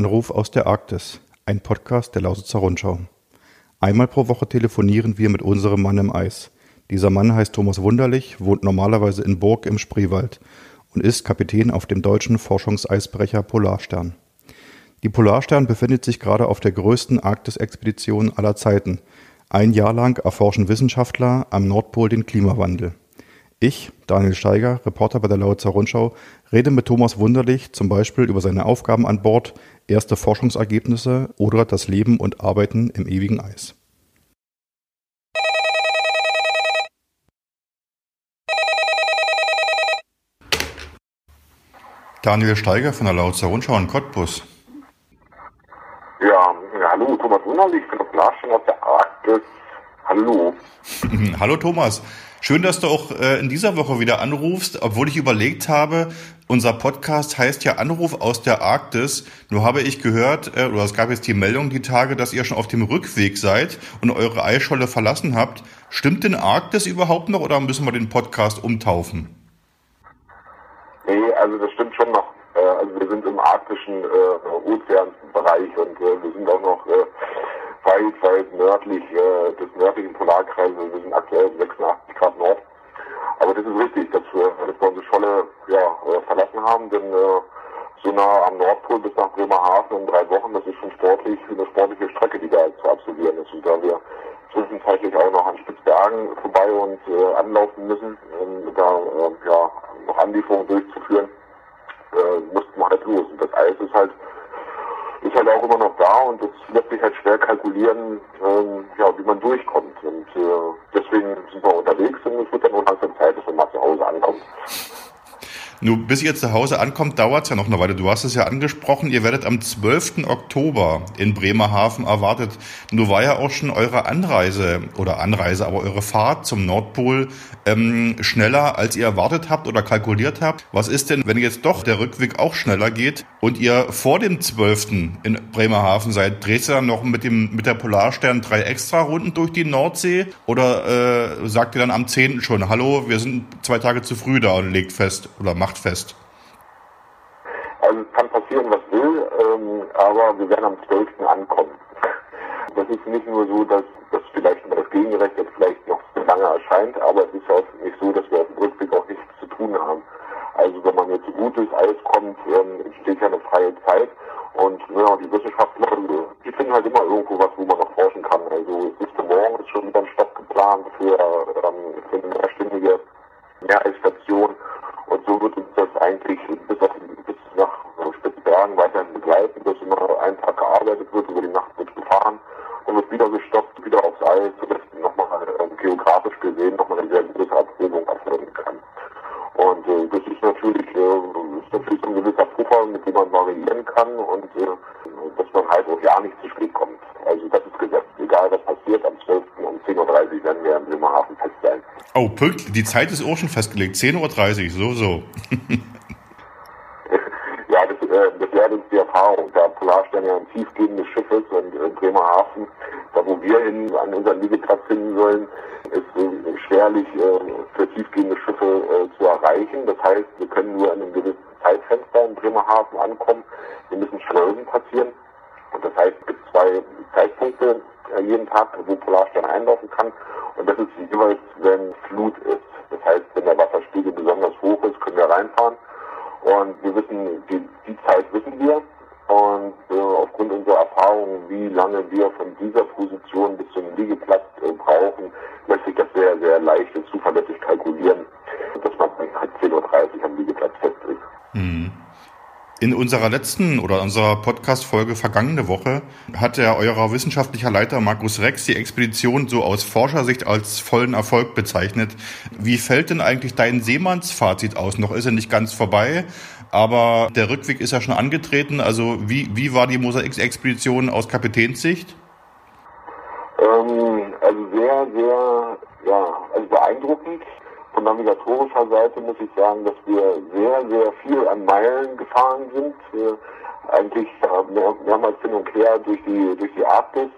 Anruf aus der Arktis, ein Podcast der Lausitzer Rundschau. Einmal pro Woche telefonieren wir mit unserem Mann im Eis. Dieser Mann heißt Thomas Wunderlich, wohnt normalerweise in Burg im Spreewald und ist Kapitän auf dem deutschen Forschungseisbrecher Polarstern. Die Polarstern befindet sich gerade auf der größten Arktis-Expedition aller Zeiten. Ein Jahr lang erforschen Wissenschaftler am Nordpol den Klimawandel. Ich, Daniel Steiger, Reporter bei der Lausitzer Rundschau, rede mit Thomas Wunderlich zum Beispiel über seine Aufgaben an Bord, erste Forschungsergebnisse oder das Leben und Arbeiten im ewigen Eis. Daniel Steiger von der Lausitzer Rundschau in Cottbus. Ja, ja hallo, Thomas Wunderlich der Flaschen aus der Arktis. Hallo. hallo Thomas. Schön, dass du auch äh, in dieser Woche wieder anrufst, obwohl ich überlegt habe, unser Podcast heißt ja Anruf aus der Arktis. Nur habe ich gehört, äh, oder es gab jetzt die Meldung die Tage, dass ihr schon auf dem Rückweg seid und eure Eisscholle verlassen habt. Stimmt denn Arktis überhaupt noch oder müssen wir den Podcast umtaufen? Nee, also das stimmt schon noch. Äh, also wir sind im arktischen Ozeanbereich und wir sind auch noch weit, weit nördlich äh, des nördlichen Polarkreises. Wir sind aktuell 86 Grad Nord. Aber das ist richtig, dass wir, dass wir unsere Scholle ja, äh, verlassen haben, denn äh, so nah am Nordpol bis nach Bremerhaven in drei Wochen, das ist schon sportlich, eine sportliche Strecke, die da zu absolvieren ist. Und da wir zwischenzeitlich auch noch an Spitzbergen vorbei und äh, anlaufen müssen, um da äh, ja, noch Anlieferungen durchzuführen, äh, mussten wir halt los. Und das Eis ist halt ist halt auch immer noch da und das lässt sich halt schwer kalkulieren, ähm, ja, wie man durchkommt. Und äh, deswegen sind wir unterwegs und es wird dann nur langsam Zeit, dass man mal zu Hause ankommt. Nur bis ihr zu Hause ankommt, dauert es ja noch eine Weile. Du hast es ja angesprochen, ihr werdet am 12. Oktober in Bremerhaven erwartet. Nur war ja auch schon eure Anreise oder Anreise, aber eure Fahrt zum Nordpol ähm, schneller, als ihr erwartet habt oder kalkuliert habt. Was ist denn, wenn jetzt doch der Rückweg auch schneller geht und ihr vor dem 12. in Bremerhaven seid? Drehst du dann noch mit, dem, mit der Polarstern drei extra Runden durch die Nordsee? Oder äh, sagt ihr dann am 10. schon, hallo, wir sind zwei Tage zu früh da und legt fest oder macht fest? Also es kann passieren, was will, ähm, aber wir werden am 12. ankommen. Das ist nicht nur so, dass das vielleicht über das Gegenrecht jetzt vielleicht noch lange erscheint, aber es ist auch nicht so, dass wir auf dem Rückweg auch nichts zu tun haben. Also wenn man jetzt gut durchs Eis kommt, ähm, entsteht ja eine freie Zeit. Und ja, die Wissenschaftler, die finden halt immer irgendwo was, wo man noch forschen kann. Also für morgen ist schon wieder ein Stopp geplant für, ähm, für eine mehrstündige Meereisstation und so wird uns das eigentlich bis, auf, bis nach Spitzbergen weiterhin begleiten, dass immer einen Tag gearbeitet wird, über die Nacht wird gefahren. Und wird wieder gestoppt, Oh, pünktlich. Die Zeit ist auch schon festgelegt. 10.30 Uhr, so, so. ja, das, äh, das lehrt uns die Erfahrung. Da Polarstern ja ein tiefgehendes Schiff ist und in Bremerhaven, da wo wir hin an unseren Liegeplatz finden sollen, ist äh, schwerlich äh, für tiefgehende Schiffe äh, zu erreichen. Das heißt, wir können nur in einem gewissen Zeitfenster in Bremerhaven ankommen. Wir müssen Schleusen passieren. Und das heißt, es gibt zwei Zeitpunkte jeden Tag, wo Polarstern einlaufen kann. Und das ist jeweils, wenn Flut ist. Das heißt, wenn der Wasserspiegel unserer letzten oder unserer Podcast-Folge vergangene Woche hat der eurer wissenschaftlicher Leiter Markus Rex die Expedition so aus Forschersicht als vollen Erfolg bezeichnet. Wie fällt denn eigentlich dein Seemannsfazit aus? Noch ist er nicht ganz vorbei, aber der Rückweg ist ja schon angetreten. Also wie, wie war die Mosaik-Expedition aus Kapitänssicht? Eigentlich äh, mehr, mehrmals hin und her durch die, durch die Arktis,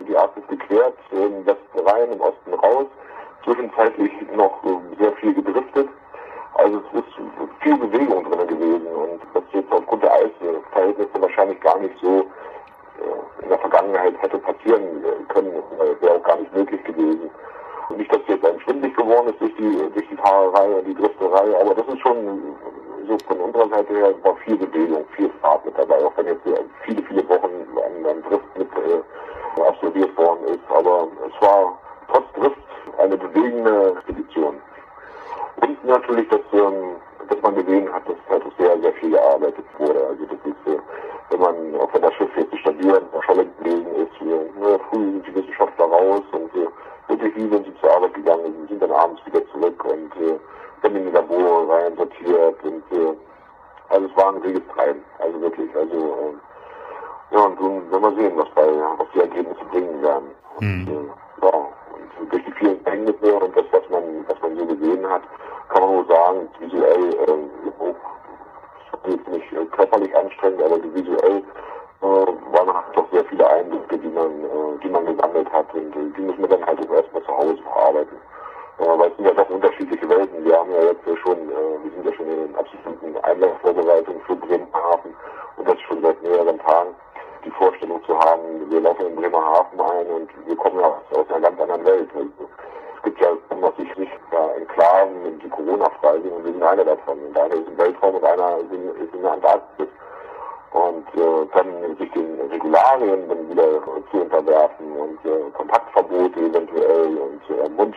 also es war ein reges Treiben, also wirklich, also äh, ja und nun werden wir sehen, was bei was die Ergebnisse bringen werden. Mhm. Und, äh, ja, und durch die vielen Kenntnisse und das, was man, was man so gesehen hat, kann man nur sagen, visuell äh, auch jetzt nicht äh, körperlich anstrengend, aber visuell äh, waren halt doch sehr viele Eindrücke, die man, äh, die man gesammelt hat und äh, die muss man dann halt auch erstmal zu Hause verarbeiten. Äh, weil es sind ja doch unterschiedliche Welten. Und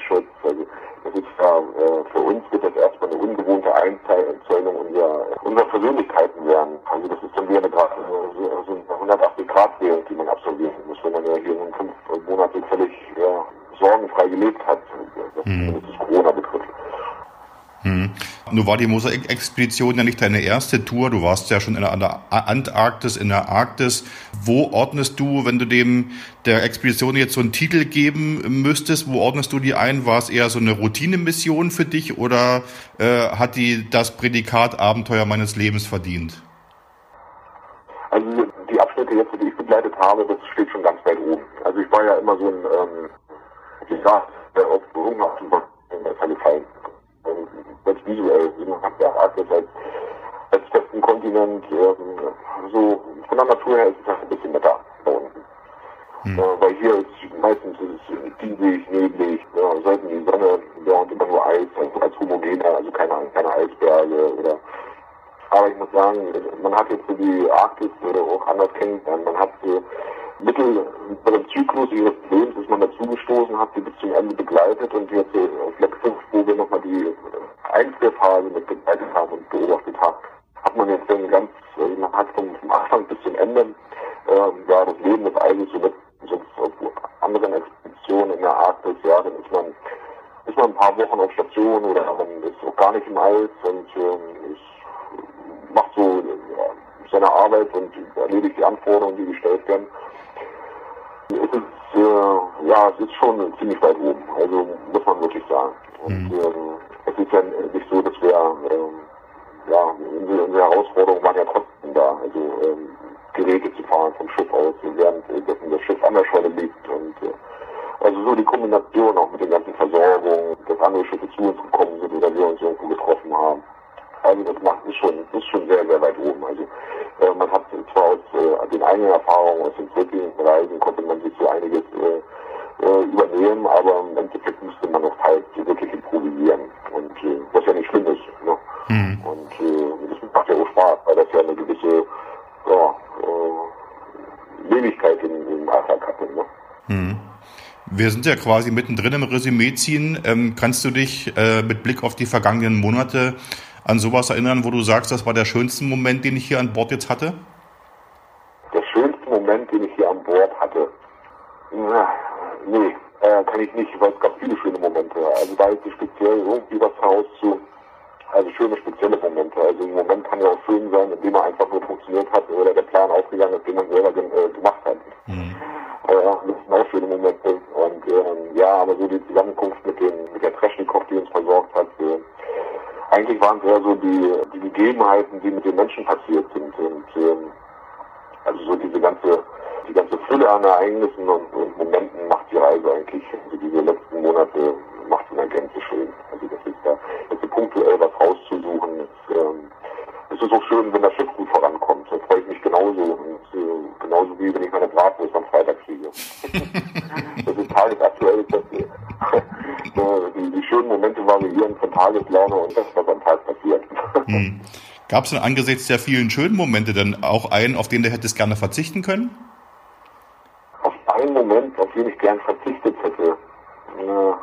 War die Mosaik-Expedition ja nicht deine erste Tour. Du warst ja schon in der Antarktis, in der Arktis. Wo ordnest du, wenn du dem der Expedition jetzt so einen Titel geben müsstest, wo ordnest du die ein? War es eher so eine Routinemission für dich oder äh, hat die das Prädikat Abenteuer meines Lebens verdient? Also die Abschnitte jetzt, die ich begleitet habe, das steht schon ganz weit oben. Also ich war ja immer so ein, ähm, wie gesagt, der auf Hunger besser gefallen selbst visuell. Man hat ja Arktis als, als festen Kontinent, ähm, so von der Natur her ist es halt ein bisschen netter da unten. Hm. Äh, weil hier ist meistens ist es diesig, neblig, ja, selten die Sonne, ja, und immer nur Eis, also als homogener, also keine, keine Eisberge oder aber ich muss sagen, man hat jetzt so die Arktis oder auch anders kennengelernt. Man hat so Mittel bei dem Zyklus ihres Lebens, das man dazugestoßen hat, die bis zum Ende begleitet und jetzt auf Fleck 5, wo wir nochmal die Einzelphase mit begleitet haben und beobachtet haben, hat man jetzt dann ganz, man hat vom, Anfang bis zum Ende äh, ja, das Leben des Eises so mit sonst auf anderen Expeditionen in der Arktis, ja, dann ist man ist man ein paar Wochen auf Station oder man ist auch gar nicht im Eis und ähm, ist, macht so ja, seine Arbeit und erledigt die Anforderungen, die gestellt werden. Äh, ja, es ist schon ziemlich weit oben, also muss man wirklich sagen. Und mhm. ähm, übernehmen, aber im Endeffekt müsste man noch halt wirklich improvisieren. Und äh, was ja nicht schlimm ist. Ne? Mhm. Und äh, das macht ja auch Spaß, weil das ja eine gewisse ja, äh, Lebendigkeit im, im Alltag hatte. Ne? Mhm. Wir sind ja quasi mittendrin im Resümee ziehen. Ähm, kannst du dich äh, mit Blick auf die vergangenen Monate an sowas erinnern, wo du sagst, das war der schönste Moment, den ich hier an Bord jetzt hatte? Der schönste Moment, den ich hier an Bord hatte? Na, nee, äh, kann ich nicht, weil es gab viele schöne Momente. Also da ist speziell irgendwie was herauszu, also schöne spezielle Momente. Also ein Moment kann ja auch schön sein, indem er einfach nur funktioniert hat oder der Plan aufgegangen ist, den man selber äh, gemacht hat. Mhm. Äh, das sind auch schöne Momente. Und ähm, ja, aber so die Zusammenkunft mit, den, mit der Treschnikow, die uns versorgt hat, äh, eigentlich waren es eher so die, die Gegebenheiten, die mit den Menschen passiert sind. Und ähm, also so diese ganze, die ganze Fülle an Ereignissen und, und Reise eigentlich, also diese letzten Monate macht in der Gänze schön. Also das ist da, jetzt punktuell was rauszusuchen, ist, ähm, es ist auch schön, wenn das Schiff gut vorankommt. Da freue ich mich genauso. Und, äh, genauso wie wenn ich meine Bratwurst am Freitag kriege. das ist tagesaktuell. Das, äh, die, die schönen Momente Momente variieren von Tageslaune und das, was am Tag passiert. Hm. Gab es denn angesichts der vielen schönen Momente denn auch einen, auf den du hättest gerne verzichten können? Einen Moment, auf den ich gern verzichtet hätte. Ja,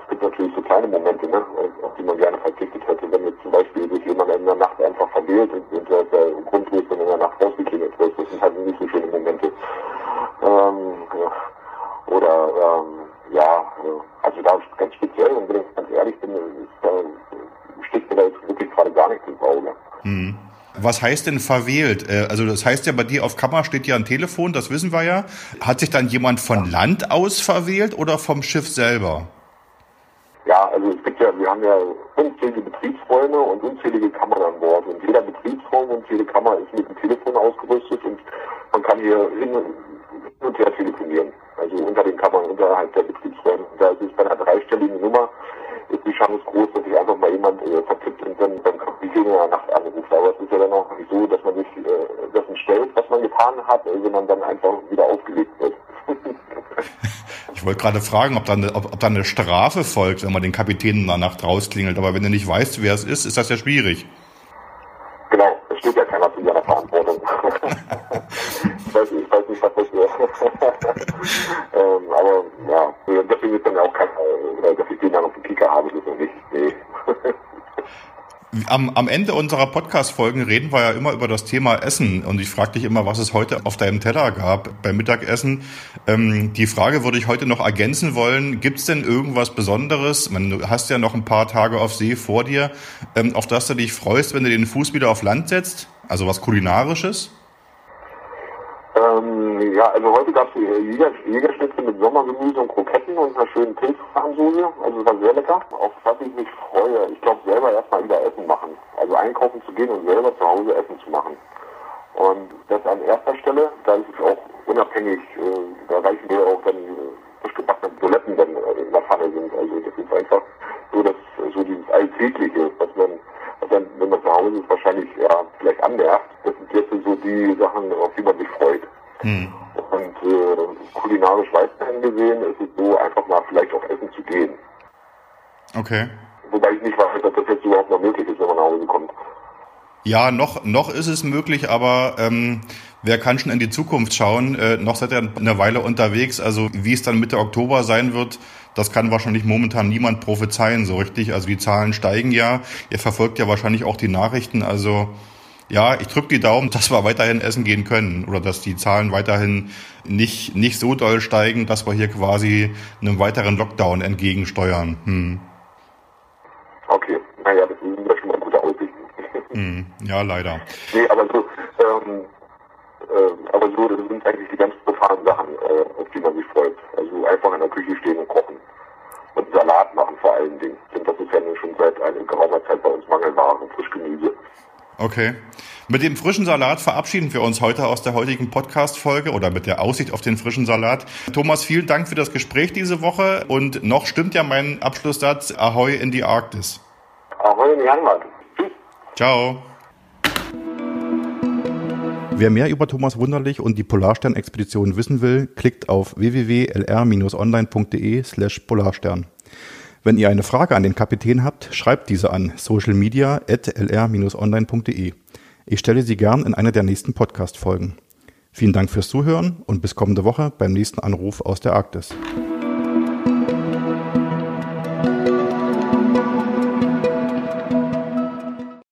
es gibt natürlich so kleine Momente, ne, auf die man gerne verzichtet hätte. Wenn jetzt zum Beispiel sich jemand in der Nacht einfach verwählt und, und der, der grundlos in der Nacht rausgeklingelt wird, das sind halt nicht so schöne Momente. Ähm. Oder, ähm, ja, also da ganz speziell, und wenn ich ganz ehrlich bin, ist, da, steht mir da jetzt wirklich gerade gar nichts ins Auge. Hm. Was heißt denn verwählt? Äh, also das heißt ja, bei dir auf Kammer steht ja ein Telefon, das wissen wir ja. Hat sich dann jemand von Land aus verwählt oder vom Schiff selber? Ja, also es gibt ja, wir haben ja unzählige Betriebsräume und unzählige Kammern an Bord. Und jeder Betriebsraum und jede Kammer ist mit einem Telefon ausgerüstet und man kann hier hin und her telefonieren. Also unter den Kammern, unterhalb der Betriebsräume. Da ist es bei einer dreistelligen Nummer, ist die Chance groß, dass sich einfach mal jemand äh, vertippt und dann beim In der Nacht anruft. Aber es ist ja dann auch nicht so, dass man sich äh, dessen stellt, was man getan hat, sondern dann einfach wieder aufgelegt wird. Ich wollte gerade fragen, ob da, eine, ob, ob da eine Strafe folgt, wenn man den Kapitän in der Nacht rausklingelt. Aber wenn du nicht weißt, wer es ist, ist das ja schwierig. Am, am Ende unserer Podcast-Folgen reden wir ja immer über das Thema Essen und ich frage dich immer, was es heute auf deinem Teller gab beim Mittagessen. Ähm, die Frage würde ich heute noch ergänzen wollen. Gibt es denn irgendwas Besonderes? Man, du hast ja noch ein paar Tage auf See vor dir, ähm, auf das du dich freust, wenn du den Fuß wieder auf Land setzt? Also was Kulinarisches? Ähm, ja, also heute gab es Jäger, Jägerschnitzel mit Sommergemüse und Kroketten und einer schönen Pilzfarmsoße. Also es war sehr lecker. Auf was ich mich freue, ich glaube selber erstmal wieder Essen machen. Also einkaufen zu gehen und selber zu Hause Essen zu machen. Und das an erster Stelle, da ist es auch unabhängig, äh, da reichen mir auch dann äh, frisch gebackene Buletten dann äh, in der Pfanne sind. Also das ist einfach so, dass so dieses Alltägliche, was man, was dann, wenn man zu Hause ist, wahrscheinlich ja vielleicht anmerkt. Das sind jetzt so die Sachen, auf die man sich freut. Hm. Und äh, kulinarisch weiterhin gesehen ist es so, einfach mal vielleicht auf Essen zu gehen. Okay. Wobei ich nicht weiß, ob das jetzt überhaupt noch möglich ist, wenn man nach Hause kommt. Ja, noch, noch ist es möglich, aber ähm, wer kann schon in die Zukunft schauen? Äh, noch seid ihr eine Weile unterwegs. Also wie es dann Mitte Oktober sein wird, das kann wahrscheinlich momentan niemand prophezeien so richtig. Also die Zahlen steigen ja. Ihr verfolgt ja wahrscheinlich auch die Nachrichten. Also ja, ich drücke die Daumen, dass wir weiterhin essen gehen können oder dass die Zahlen weiterhin nicht, nicht so doll steigen, dass wir hier quasi einem weiteren Lockdown entgegensteuern. Hm. Okay, naja, das sind ja schon mal gute Aussichten. Hm. Ja, leider. Nee, aber so, ähm, äh, aber so, das sind eigentlich die ganz profanen Sachen, äh, auf die man sich freut. Also einfach in der Küche stehen und kochen. Und Salat machen vor allen Dingen. Denn das ist ja schon seit einer geraumer Zeit bei uns Mangelware. Okay. Mit dem frischen Salat verabschieden wir uns heute aus der heutigen Podcast-Folge oder mit der Aussicht auf den frischen Salat. Thomas, vielen Dank für das Gespräch diese Woche und noch stimmt ja mein Abschlusssatz Ahoi in die Arktis. Ahoi in die Heimat. Tschüss. Ciao. Wer mehr über Thomas Wunderlich und die Polarstern-Expedition wissen will, klickt auf www.lr-online.de slash Polarstern. Wenn ihr eine Frage an den Kapitän habt, schreibt diese an socialmedia.lr-online.de. Ich stelle sie gern in einer der nächsten Podcast-Folgen. Vielen Dank fürs Zuhören und bis kommende Woche beim nächsten Anruf aus der Arktis.